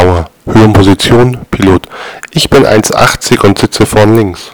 Tower. Höhenposition: Pilot: Ich bin 1,80 und sitze vorn links